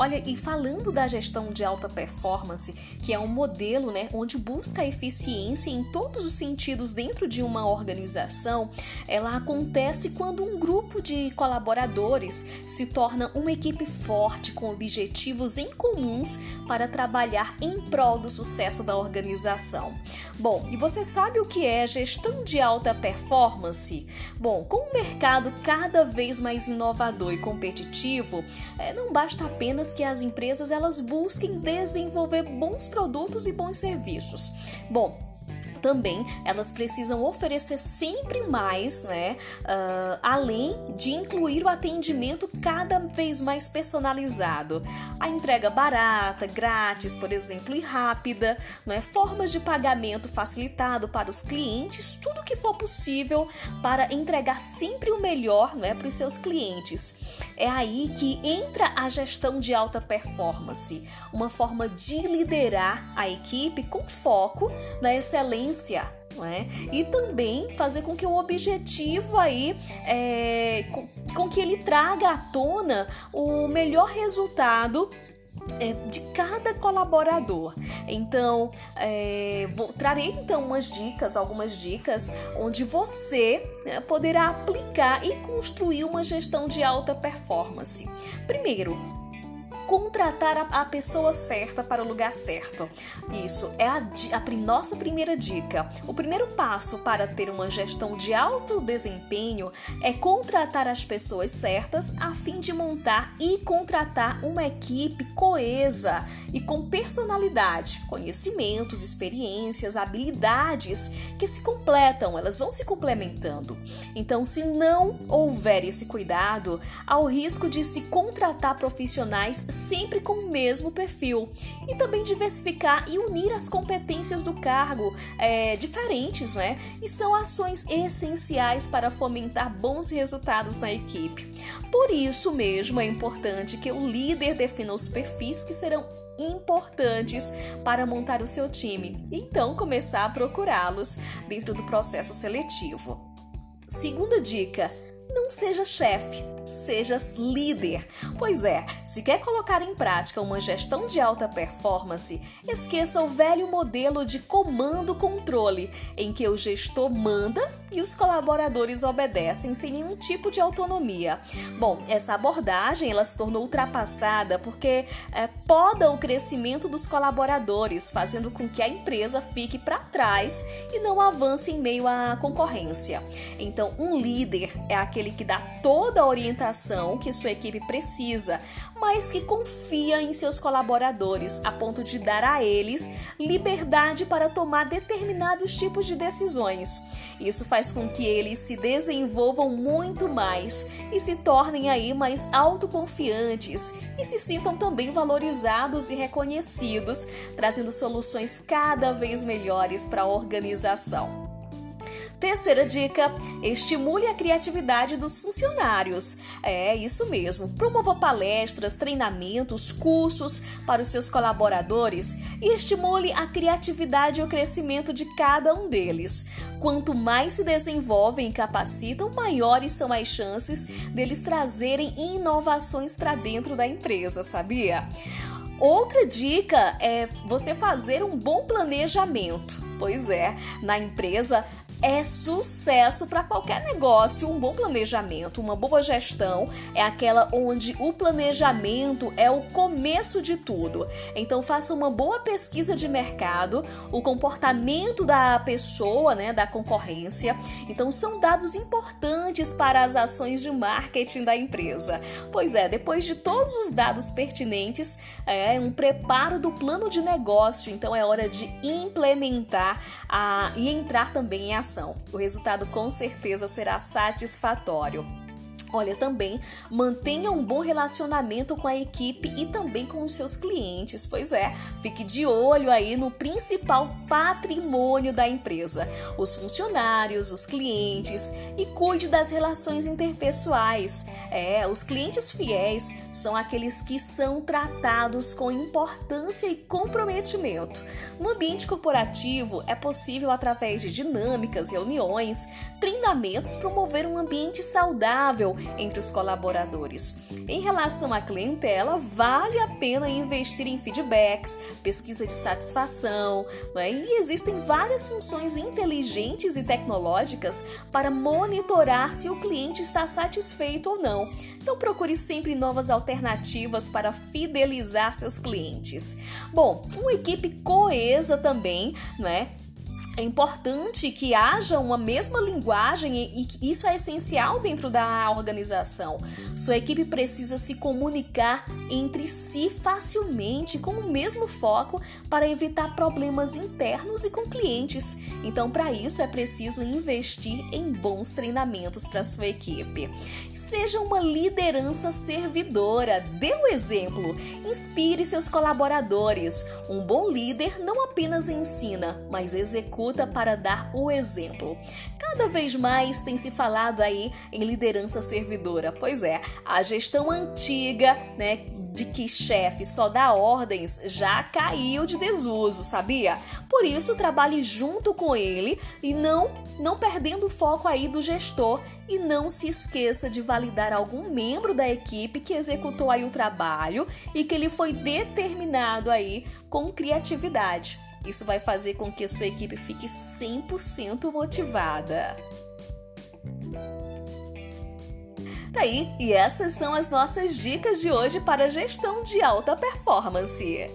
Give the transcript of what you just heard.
Olha, e falando da gestão de alta performance, que é um modelo, né, onde busca eficiência em todos os sentidos dentro de uma organização, ela acontece quando um grupo de colaboradores se torna uma equipe forte com objetivos em comuns para trabalhar em prol do sucesso da organização. Bom, e você sabe o que é gestão de alta performance? Bom, com o mercado cada vez mais inovador e competitivo, é, não basta apenas que as empresas elas busquem desenvolver bons produtos e bons serviços. Bom, também elas precisam oferecer sempre mais, né? Uh, além de incluir o atendimento cada vez mais personalizado. A entrega barata, grátis, por exemplo, e rápida, né? formas de pagamento facilitado para os clientes, tudo que for possível para entregar sempre o melhor né, para os seus clientes. É aí que entra a gestão de alta performance, uma forma de liderar a equipe com foco na excelência é? E também fazer com que o objetivo aí é, com, com que ele traga à tona o melhor resultado é, de cada colaborador. Então, é, vou, trarei então umas dicas, algumas dicas, onde você né, poderá aplicar e construir uma gestão de alta performance. Primeiro, contratar a, a pessoa certa para o lugar certo. Isso é a, a nossa primeira dica. O primeiro passo para ter uma gestão de alto desempenho é contratar as pessoas certas a fim de montar e contratar uma equipe coesa e com personalidade, conhecimentos, experiências, habilidades que se completam, elas vão se complementando. Então, se não houver esse cuidado, há o risco de se contratar profissionais sempre com o mesmo perfil e também diversificar e unir as competências do cargo é, diferentes, né? E são ações essenciais para fomentar bons resultados na equipe. Por isso mesmo é importante que o líder defina os perfis que serão importantes para montar o seu time, então começar a procurá-los dentro do processo seletivo. Segunda dica: não seja chefe, seja líder. Pois é, se quer colocar em prática uma gestão de alta performance, esqueça o velho modelo de comando-controle, em que o gestor manda e os colaboradores obedecem sem nenhum tipo de autonomia. Bom, essa abordagem ela se tornou ultrapassada porque é, poda o crescimento dos colaboradores, fazendo com que a empresa fique para trás e não avance em meio à concorrência. Então, um líder é aquele que dá toda a orientação que sua equipe precisa, mas que confia em seus colaboradores a ponto de dar a eles liberdade para tomar determinados tipos de decisões. Isso faz faz com que eles se desenvolvam muito mais e se tornem aí mais autoconfiantes e se sintam também valorizados e reconhecidos, trazendo soluções cada vez melhores para a organização. Terceira dica: estimule a criatividade dos funcionários. É isso mesmo. Promova palestras, treinamentos, cursos para os seus colaboradores e estimule a criatividade e o crescimento de cada um deles. Quanto mais se desenvolvem e capacitam, maiores são as chances deles trazerem inovações para dentro da empresa, sabia? Outra dica é você fazer um bom planejamento. Pois é, na empresa é sucesso para qualquer negócio. Um bom planejamento, uma boa gestão é aquela onde o planejamento é o começo de tudo. Então faça uma boa pesquisa de mercado, o comportamento da pessoa, né, da concorrência. Então são dados importantes para as ações de marketing da empresa. Pois é, depois de todos os dados pertinentes, é um preparo do plano de negócio. Então é hora de implementar a, e entrar também em ação o resultado com certeza será satisfatório. Olha, também mantenha um bom relacionamento com a equipe e também com os seus clientes. Pois é, fique de olho aí no principal patrimônio da empresa, os funcionários, os clientes e cuide das relações interpessoais. É, os clientes fiéis são aqueles que são tratados com importância e comprometimento. No ambiente corporativo, é possível através de dinâmicas, reuniões, treinamentos promover um ambiente saudável entre os colaboradores. Em relação à clientela, vale a pena investir em feedbacks, pesquisa de satisfação, né? e existem várias funções inteligentes e tecnológicas para monitorar se o cliente está satisfeito ou não. Então procure sempre novas alternativas para fidelizar seus clientes. Bom, uma equipe coesa também, né? É importante que haja uma mesma linguagem e isso é essencial dentro da organização. Sua equipe precisa se comunicar entre si facilmente com o mesmo foco para evitar problemas internos e com clientes. Então, para isso é preciso investir em bons treinamentos para sua equipe. Seja uma liderança servidora, dê o um exemplo, inspire seus colaboradores. Um bom líder não apenas ensina, mas executa para dar o exemplo. Cada vez mais tem se falado aí em liderança servidora. Pois é, a gestão antiga, né, de que chefe só dá ordens já caiu de desuso, sabia? Por isso, trabalhe junto com ele e não não perdendo o foco aí do gestor e não se esqueça de validar algum membro da equipe que executou aí o trabalho e que ele foi determinado aí com criatividade. Isso vai fazer com que sua equipe fique 100% motivada. Tá aí, e essas são as nossas dicas de hoje para gestão de alta performance.